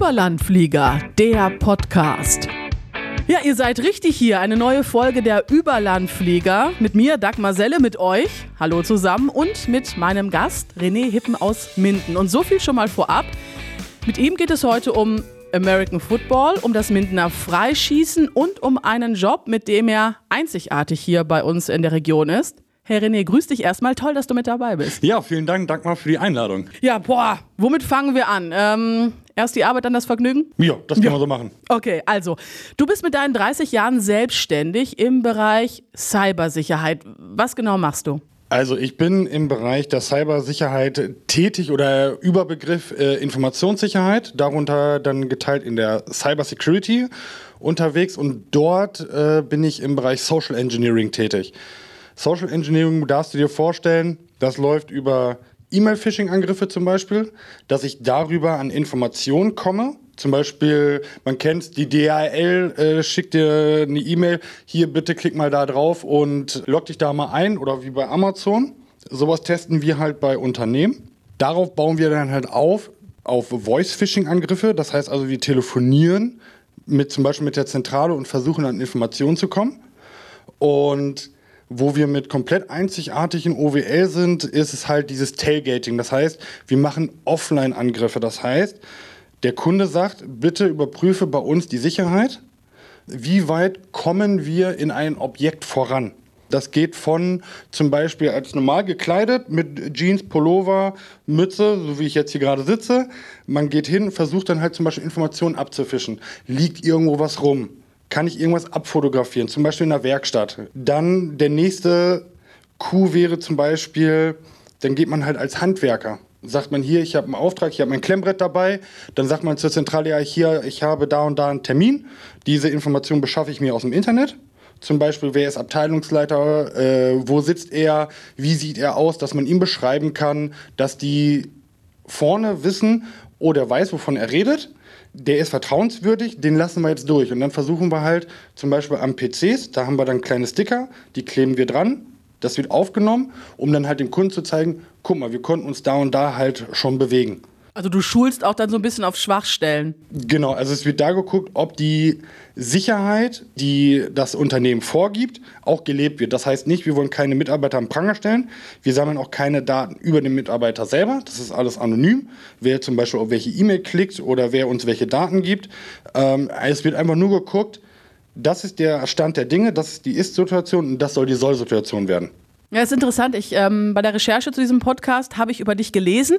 Überlandflieger, der Podcast. Ja, ihr seid richtig hier. Eine neue Folge der Überlandflieger. Mit mir, Dagmar Selle, mit euch. Hallo zusammen. Und mit meinem Gast, René Hippen aus Minden. Und so viel schon mal vorab. Mit ihm geht es heute um American Football, um das Mindener Freischießen und um einen Job, mit dem er einzigartig hier bei uns in der Region ist. Herr René, grüß dich erstmal. Toll, dass du mit dabei bist. Ja, vielen Dank, Dagmar, für die Einladung. Ja, boah, womit fangen wir an? Ähm, erst die Arbeit, dann das Vergnügen? Ja, das können ja. wir so machen. Okay, also, du bist mit deinen 30 Jahren selbstständig im Bereich Cybersicherheit. Was genau machst du? Also ich bin im Bereich der Cybersicherheit tätig oder Überbegriff äh, Informationssicherheit, darunter dann geteilt in der Cybersecurity unterwegs und dort äh, bin ich im Bereich Social Engineering tätig. Social Engineering darfst du dir vorstellen, das läuft über E-Mail-Phishing-Angriffe zum Beispiel, dass ich darüber an Informationen komme. Zum Beispiel, man kennt die DHL, äh, schickt dir eine E-Mail, hier bitte klick mal da drauf und log dich da mal ein oder wie bei Amazon. Sowas testen wir halt bei Unternehmen. Darauf bauen wir dann halt auf, auf Voice-Phishing-Angriffe. Das heißt also, wir telefonieren mit zum Beispiel mit der Zentrale und versuchen an Informationen zu kommen. Und wo wir mit komplett einzigartigen OWL sind, ist es halt dieses Tailgating. Das heißt, wir machen Offline-Angriffe. Das heißt, der Kunde sagt, bitte überprüfe bei uns die Sicherheit. Wie weit kommen wir in ein Objekt voran? Das geht von zum Beispiel als normal gekleidet mit Jeans, Pullover, Mütze, so wie ich jetzt hier gerade sitze. Man geht hin, versucht dann halt zum Beispiel Informationen abzufischen. Liegt irgendwo was rum? Kann ich irgendwas abfotografieren, zum Beispiel in der Werkstatt. Dann der nächste Coup wäre zum Beispiel, dann geht man halt als Handwerker. Sagt man hier, ich habe einen Auftrag, ich habe mein Klemmbrett dabei. Dann sagt man zur Zentrale, ja, hier, ich habe da und da einen Termin. Diese Information beschaffe ich mir aus dem Internet. Zum Beispiel, wer ist Abteilungsleiter, äh, wo sitzt er, wie sieht er aus, dass man ihm beschreiben kann, dass die vorne wissen, oh, der weiß, wovon er redet der ist vertrauenswürdig, den lassen wir jetzt durch. Und dann versuchen wir halt zum Beispiel am PCs, da haben wir dann kleine Sticker, die kleben wir dran, das wird aufgenommen, um dann halt dem Kunden zu zeigen, guck mal, wir konnten uns da und da halt schon bewegen. Also du schulst auch dann so ein bisschen auf Schwachstellen. Genau, also es wird da geguckt, ob die Sicherheit, die das Unternehmen vorgibt, auch gelebt wird. Das heißt nicht, wir wollen keine Mitarbeiter am Pranger stellen. Wir sammeln auch keine Daten über den Mitarbeiter selber. Das ist alles anonym. Wer zum Beispiel auf welche E-Mail klickt oder wer uns welche Daten gibt. Ähm, es wird einfach nur geguckt, das ist der Stand der Dinge, das ist die Ist-Situation und das soll die Soll-Situation werden. Ja, ist interessant. Ich, ähm, bei der Recherche zu diesem Podcast habe ich über dich gelesen.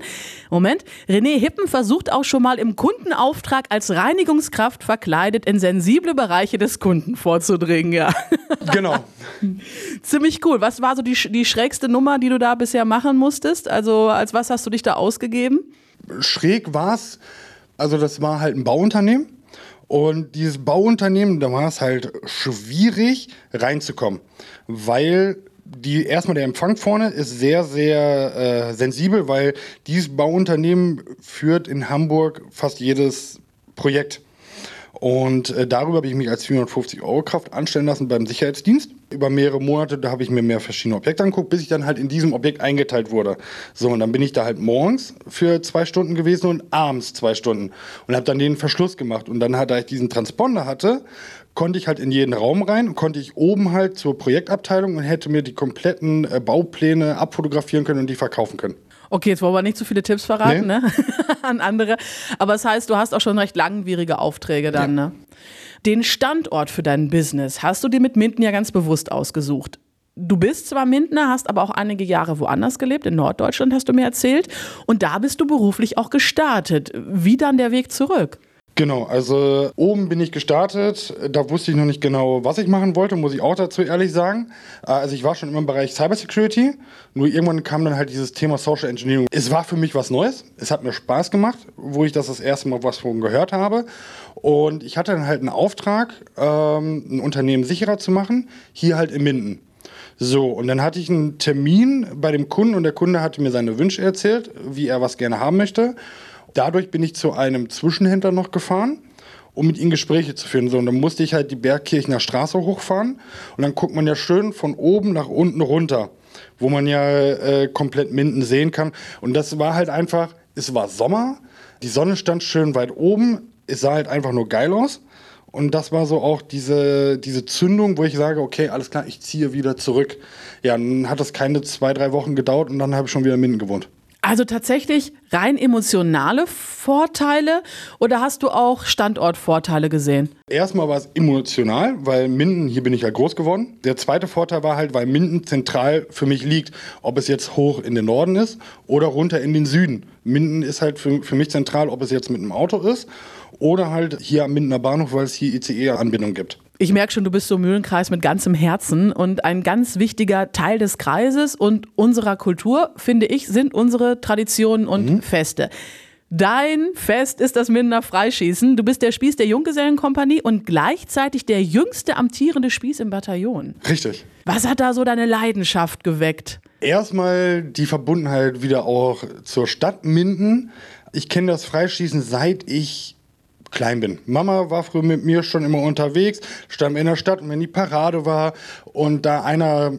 Moment. René Hippen versucht auch schon mal im Kundenauftrag als Reinigungskraft verkleidet in sensible Bereiche des Kunden vorzudringen, ja. Genau. Ziemlich cool. Was war so die, die schrägste Nummer, die du da bisher machen musstest? Also, als was hast du dich da ausgegeben? Schräg war es, also das war halt ein Bauunternehmen. Und dieses Bauunternehmen, da war es halt schwierig reinzukommen, weil die erstmal der Empfang vorne ist sehr, sehr äh, sensibel, weil dieses Bauunternehmen führt in Hamburg fast jedes Projekt. Und äh, darüber habe ich mich als 450 Euro Kraft anstellen lassen beim Sicherheitsdienst. Über mehrere Monate, da habe ich mir mehr verschiedene Objekte angeguckt, bis ich dann halt in diesem Objekt eingeteilt wurde. So, und dann bin ich da halt morgens für zwei Stunden gewesen und abends zwei Stunden. Und habe dann den Verschluss gemacht. Und dann, da ich diesen Transponder hatte, konnte ich halt in jeden Raum rein und konnte ich oben halt zur Projektabteilung und hätte mir die kompletten äh, Baupläne abfotografieren können und die verkaufen können. Okay, jetzt wollen wir nicht zu viele Tipps verraten, nee. ne? An andere. Aber das heißt, du hast auch schon recht langwierige Aufträge dann, ja. ne? Den Standort für dein Business hast du dir mit Minden ja ganz bewusst ausgesucht. Du bist zwar Mindener, hast aber auch einige Jahre woanders gelebt, in Norddeutschland hast du mir erzählt. Und da bist du beruflich auch gestartet. Wie dann der Weg zurück? Genau, also oben bin ich gestartet. Da wusste ich noch nicht genau, was ich machen wollte, muss ich auch dazu ehrlich sagen. Äh, also ich war schon immer im Bereich Cybersecurity, nur irgendwann kam dann halt dieses Thema Social Engineering. Es war für mich was Neues. Es hat mir Spaß gemacht, wo ich das das erste Mal was von gehört habe. Und ich hatte dann halt einen Auftrag, ähm, ein Unternehmen sicherer zu machen, hier halt in Minden. So, und dann hatte ich einen Termin bei dem Kunden und der Kunde hatte mir seine Wünsche erzählt, wie er was gerne haben möchte. Dadurch bin ich zu einem Zwischenhändler noch gefahren, um mit ihm Gespräche zu führen. So, und dann musste ich halt die Bergkirchener Straße hochfahren und dann guckt man ja schön von oben nach unten runter, wo man ja äh, komplett Minden sehen kann. Und das war halt einfach, es war Sommer, die Sonne stand schön weit oben, es sah halt einfach nur geil aus. Und das war so auch diese, diese Zündung, wo ich sage, okay, alles klar, ich ziehe wieder zurück. Ja, dann hat das keine zwei, drei Wochen gedauert und dann habe ich schon wieder in Minden gewohnt. Also tatsächlich rein emotionale Vorteile oder hast du auch Standortvorteile gesehen? Erstmal war es emotional, weil Minden, hier bin ich ja groß geworden. Der zweite Vorteil war halt, weil Minden zentral für mich liegt, ob es jetzt hoch in den Norden ist oder runter in den Süden. Minden ist halt für, für mich zentral, ob es jetzt mit einem Auto ist oder halt hier am Mindener Bahnhof, weil es hier ICE-Anbindung gibt. Ich merke schon, du bist so Mühlenkreis mit ganzem Herzen und ein ganz wichtiger Teil des Kreises und unserer Kultur, finde ich, sind unsere Traditionen und mhm. Feste. Dein Fest ist das Mindener Freischießen. Du bist der Spieß der Junggesellenkompanie und gleichzeitig der jüngste amtierende Spieß im Bataillon. Richtig. Was hat da so deine Leidenschaft geweckt? Erstmal die Verbundenheit wieder auch zur Stadt Minden. Ich kenne das Freischießen seit ich klein bin. Mama war früher mit mir schon immer unterwegs, stand in der Stadt und wenn die Parade war und da einer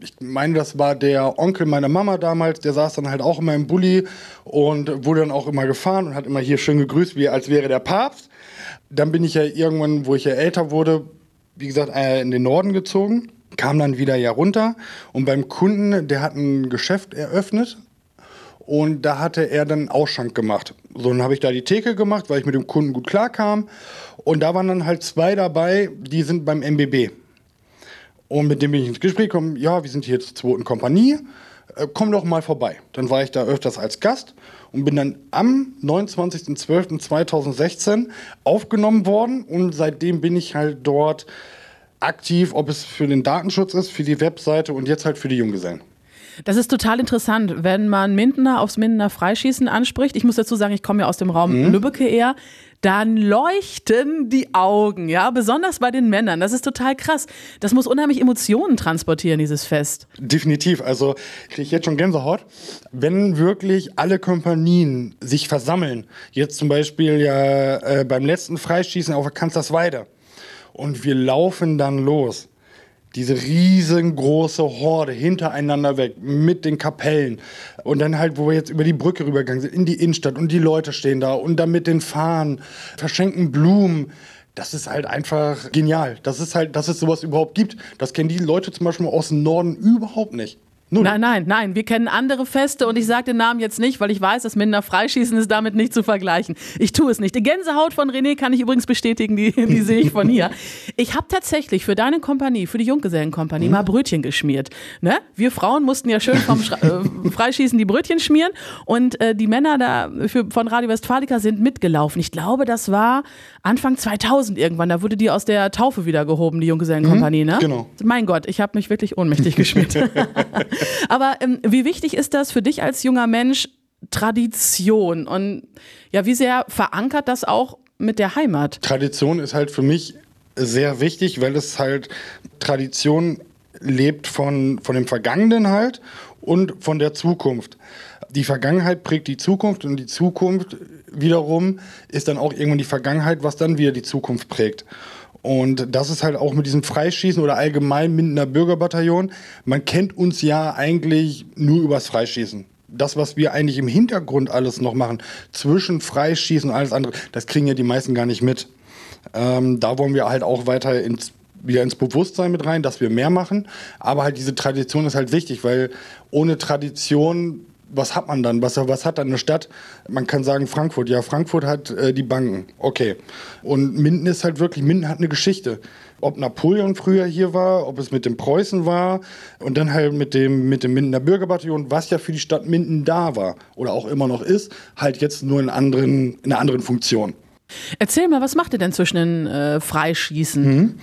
ich meine, das war der Onkel meiner Mama damals, der saß dann halt auch immer im Bulli und wurde dann auch immer gefahren und hat immer hier schön gegrüßt, wie als wäre der Papst. Dann bin ich ja irgendwann, wo ich ja älter wurde, wie gesagt, äh, in den Norden gezogen, kam dann wieder ja runter und beim Kunden, der hat ein Geschäft eröffnet und da hatte er dann Ausschank gemacht. So, dann habe ich da die Theke gemacht, weil ich mit dem Kunden gut klarkam. Und da waren dann halt zwei dabei, die sind beim MBB. Und mit dem bin ich ins Gespräch gekommen, ja, wir sind hier zur zweiten Kompanie, äh, komm doch mal vorbei. Dann war ich da öfters als Gast und bin dann am 29.12.2016 aufgenommen worden und seitdem bin ich halt dort aktiv, ob es für den Datenschutz ist, für die Webseite und jetzt halt für die Junggesellen. Das ist total interessant, wenn man Mindener aufs Mindener Freischießen anspricht. Ich muss dazu sagen, ich komme ja aus dem Raum mhm. Lübbecke eher. Dann leuchten die Augen, ja, besonders bei den Männern. Das ist total krass. Das muss unheimlich Emotionen transportieren, dieses Fest. Definitiv. Also, ich kriege jetzt schon Gänsehaut. Wenn wirklich alle Kompanien sich versammeln, jetzt zum Beispiel ja äh, beim letzten Freischießen auf der Kanzlersweide, und wir laufen dann los diese riesengroße Horde hintereinander weg mit den Kapellen. Und dann halt, wo wir jetzt über die Brücke rübergegangen sind, in die Innenstadt und die Leute stehen da und dann mit den Fahnen, verschenken Blumen. Das ist halt einfach genial. Das ist halt, dass es sowas überhaupt gibt. Das kennen die Leute zum Beispiel aus dem Norden überhaupt nicht. Null. Nein, nein, nein. Wir kennen andere Feste und ich sage den Namen jetzt nicht, weil ich weiß, das Minder Freischießen ist damit nicht zu vergleichen. Ich tue es nicht. Die Gänsehaut von René kann ich übrigens bestätigen, die, die sehe ich von hier. Ich habe tatsächlich für deine Kompanie, für die Junggesellenkompanie, mhm. mal Brötchen geschmiert. Ne? Wir Frauen mussten ja schön vom Schra äh, Freischießen die Brötchen schmieren und äh, die Männer da für, von Radio Westfalica sind mitgelaufen. Ich glaube, das war Anfang 2000 irgendwann. Da wurde die aus der Taufe wieder gehoben, die Junggesellenkompanie. Mhm, ne? Genau. Mein Gott, ich habe mich wirklich ohnmächtig geschmiert. Aber ähm, wie wichtig ist das für dich als junger Mensch, Tradition? Und ja, wie sehr verankert das auch mit der Heimat? Tradition ist halt für mich sehr wichtig, weil es halt Tradition lebt von, von dem Vergangenen halt und von der Zukunft. Die Vergangenheit prägt die Zukunft und die Zukunft wiederum ist dann auch irgendwann die Vergangenheit, was dann wieder die Zukunft prägt. Und das ist halt auch mit diesem Freischießen oder allgemein Mindener Bürgerbataillon. Man kennt uns ja eigentlich nur übers Freischießen. Das, was wir eigentlich im Hintergrund alles noch machen, zwischen Freischießen und alles andere, das kriegen ja die meisten gar nicht mit. Ähm, da wollen wir halt auch weiter ins wieder ins Bewusstsein mit rein, dass wir mehr machen. Aber halt diese Tradition ist halt wichtig, weil ohne Tradition was hat man dann? Was, was hat dann eine Stadt? Man kann sagen Frankfurt. Ja, Frankfurt hat äh, die Banken. Okay. Und Minden ist halt wirklich, Minden hat eine Geschichte. Ob Napoleon früher hier war, ob es mit dem Preußen war und dann halt mit dem, mit dem Mindener Bürgerbataillon, was ja für die Stadt Minden da war oder auch immer noch ist, halt jetzt nur in, anderen, in einer anderen Funktion. Erzähl mal, was macht ihr denn zwischen den äh, Freischießen? Mhm.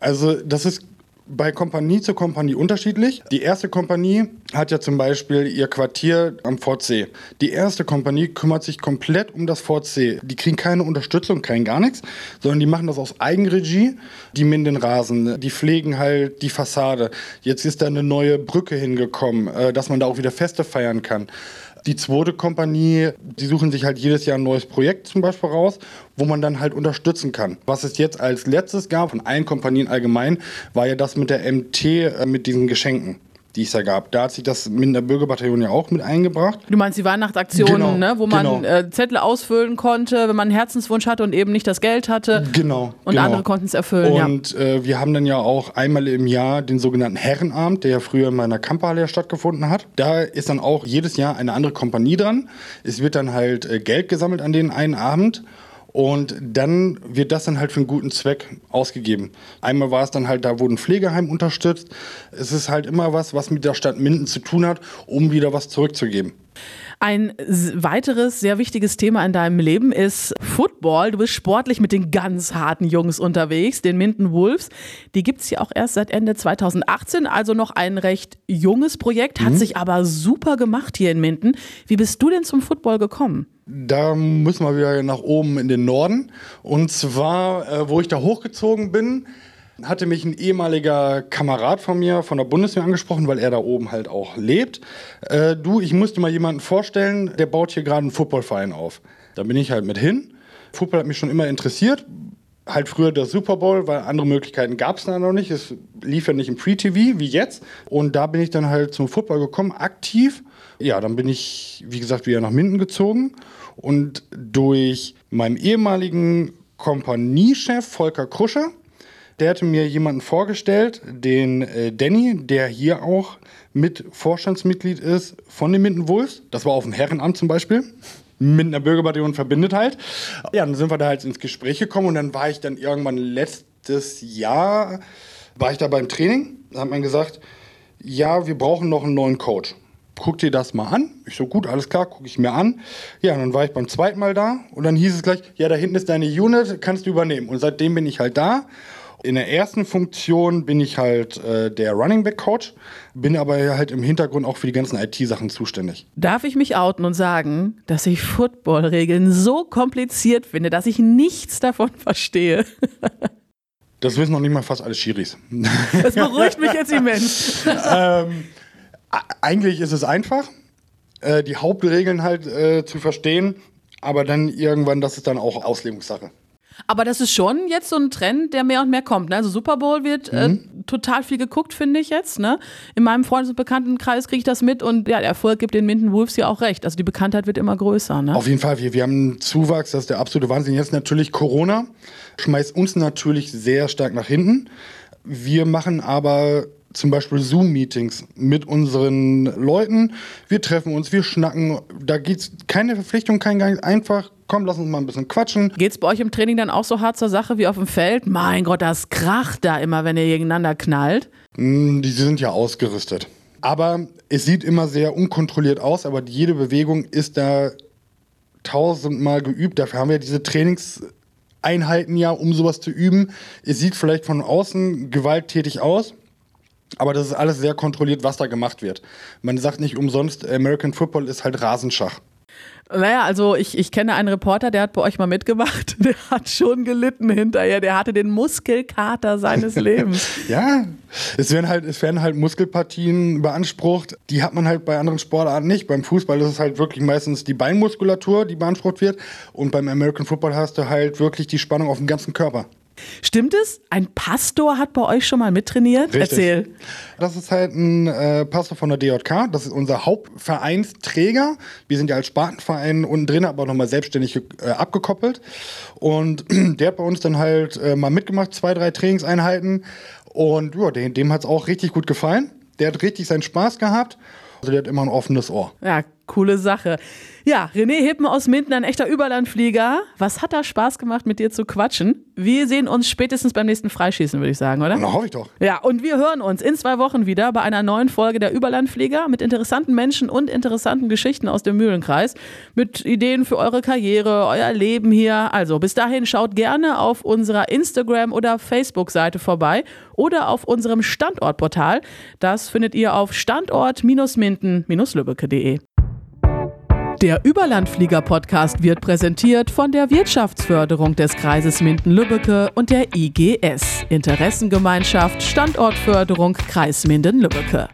Also, das ist bei Kompanie zu Kompanie unterschiedlich. Die erste Kompanie hat ja zum Beispiel ihr Quartier am Fort C. Die erste Kompanie kümmert sich komplett um das Fort C. Die kriegen keine Unterstützung, kein gar nichts, sondern die machen das aus Eigenregie. Die mähen den Rasen, die pflegen halt die Fassade. Jetzt ist da eine neue Brücke hingekommen, äh, dass man da auch wieder Feste feiern kann. Die zweite Kompanie, die suchen sich halt jedes Jahr ein neues Projekt zum Beispiel raus, wo man dann halt unterstützen kann. Was es jetzt als letztes gab, von allen Kompanien allgemein, war ja das mit der MT, äh, mit diesen Geschenken. Die es da gab. Da hat sich das Mindener Bürgerbataillon ja auch mit eingebracht. Du meinst die Weihnachtsaktionen, Genau, ne? wo man genau. äh, Zettel ausfüllen konnte, wenn man einen Herzenswunsch hatte und eben nicht das Geld hatte. Genau. Und genau. andere konnten es erfüllen, ja. Und äh, wir haben dann ja auch einmal im Jahr den sogenannten Herrenabend, der ja früher in meiner Kamperhalle ja stattgefunden hat. Da ist dann auch jedes Jahr eine andere Kompanie dran. Es wird dann halt äh, Geld gesammelt an den einen Abend. Und dann wird das dann halt für einen guten Zweck ausgegeben. Einmal war es dann halt, da wurde ein Pflegeheim unterstützt. Es ist halt immer was, was mit der Stadt Minden zu tun hat, um wieder was zurückzugeben. Ein weiteres sehr wichtiges Thema in deinem Leben ist Football. Du bist sportlich mit den ganz harten Jungs unterwegs, den Minden Wolves. Die gibt's ja auch erst seit Ende 2018, also noch ein recht junges Projekt, hat sich aber super gemacht hier in Minden. Wie bist du denn zum Football gekommen? Da müssen wir wieder nach oben in den Norden. Und zwar, äh, wo ich da hochgezogen bin, hatte mich ein ehemaliger Kamerad von mir von der Bundeswehr angesprochen, weil er da oben halt auch lebt. Äh, du, ich musste mal jemanden vorstellen, der baut hier gerade einen Footballverein auf. Da bin ich halt mit hin. Football hat mich schon immer interessiert. Halt früher der Super Bowl, weil andere Möglichkeiten gab es da noch nicht. Es lief ja nicht im Free-TV wie jetzt. Und da bin ich dann halt zum Football gekommen, aktiv. Ja, dann bin ich, wie gesagt, wieder nach Minden gezogen. Und durch meinen ehemaligen Kompaniechef Volker Krusche, der hatte mir jemanden vorgestellt, den äh, Danny, der hier auch mit Vorstandsmitglied ist von den Minden Wolves. Das war auf dem Herrenamt zum Beispiel. Mindener Bürgerbataillon verbindet halt. Ja, dann sind wir da halt ins Gespräch gekommen und dann war ich dann irgendwann letztes Jahr, war ich da beim Training. Da hat man gesagt, ja, wir brauchen noch einen neuen Coach. Guck dir das mal an. Ich so, gut, alles klar, gucke ich mir an. Ja, dann war ich beim zweiten Mal da und dann hieß es gleich, ja, da hinten ist deine Unit, kannst du übernehmen. Und seitdem bin ich halt da. In der ersten Funktion bin ich halt äh, der Running Back Coach, bin aber halt im Hintergrund auch für die ganzen IT-Sachen zuständig. Darf ich mich outen und sagen, dass ich Footballregeln so kompliziert finde, dass ich nichts davon verstehe? Das wissen noch nicht mal fast alle Schiris. Das beruhigt mich jetzt immens. A- Eigentlich ist es einfach, äh, die Hauptregeln halt äh, zu verstehen, aber dann irgendwann, das ist dann auch Auslegungssache. Aber das ist schon jetzt so ein Trend, der mehr und mehr kommt. Ne? Also Super Bowl wird äh, total viel geguckt, finde ich jetzt. Ne? In meinem Freundes- und Bekanntenkreis kriege ich das mit und ja, der Erfolg gibt den Minden Wolves ja auch recht. Also die Bekanntheit wird immer größer. Ne? Auf jeden Fall, wir, wir haben einen Zuwachs, das ist der absolute Wahnsinn. Jetzt natürlich Corona, schmeißt uns natürlich sehr stark nach hinten. Wir machen aber zum Beispiel Zoom-Meetings mit unseren Leuten. Wir treffen uns, wir schnacken. Da geht's keine Verpflichtung, kein Gang. Einfach, komm, lass uns mal ein bisschen quatschen. Geht's bei euch im Training dann auch so hart zur Sache wie auf dem Feld? Mein Gott, das kracht da immer, wenn ihr gegeneinander knallt. Mm, Die sind ja ausgerüstet. Aber es sieht immer sehr unkontrolliert aus, aber jede Bewegung ist da tausendmal geübt. Dafür haben wir diese Trainingseinheiten ja, um sowas zu üben. Es sieht vielleicht von außen gewalttätig aus, aber das ist alles sehr kontrolliert, was da gemacht wird. Man sagt nicht umsonst, American Football ist halt Rasenschach. Naja, also ich, ich kenne einen Reporter, der hat bei euch mal mitgemacht. Der hat schon gelitten hinterher. Der hatte den Muskelkater seines Lebens. Ja, es werden halt, es werden halt Muskelpartien beansprucht. Die hat man halt bei anderen Sportarten nicht. Beim Fußball ist es halt wirklich meistens die Beinmuskulatur, die beansprucht wird. Und beim American Football hast du halt wirklich die Spannung auf dem ganzen Körper. Stimmt es? Ein Pastor hat bei euch schon mal mittrainiert? Richtig. Erzähl. Das ist halt ein äh, Pastor von der DJK. Das ist unser Hauptvereinsträger. Wir sind ja als Spartenverein unten drin, aber nochmal selbstständig äh, abgekoppelt. Und der hat bei uns dann halt äh, mal mitgemacht, zwei, drei Trainingseinheiten. Und ja, dem, dem hat es auch richtig gut gefallen. Der hat richtig seinen Spaß gehabt. Also der hat immer ein offenes Ohr. Ja, coole Sache. Ja, René Hippen aus Minden, ein echter Überlandflieger. Was hat da Spaß gemacht, mit dir zu quatschen? Wir sehen uns spätestens beim nächsten Freischießen, würde ich sagen, oder? Na, hoffe ich doch. Ja, und wir hören uns in zwei Wochen wieder bei einer neuen Folge der Überlandflieger mit interessanten Menschen und interessanten Geschichten aus dem Mühlenkreis. Mit Ideen für eure Karriere, euer Leben hier. Also bis dahin schaut gerne auf unserer Instagram- oder Facebook-Seite vorbei oder auf unserem Standortportal. Das findet ihr auf standort-minden-lübbecke.de. Der Überlandflieger-Podcast wird präsentiert von der Wirtschaftsförderung des Kreises Minden-Lübbecke und der IGS, Interessengemeinschaft Standortförderung Kreis Minden-Lübbecke.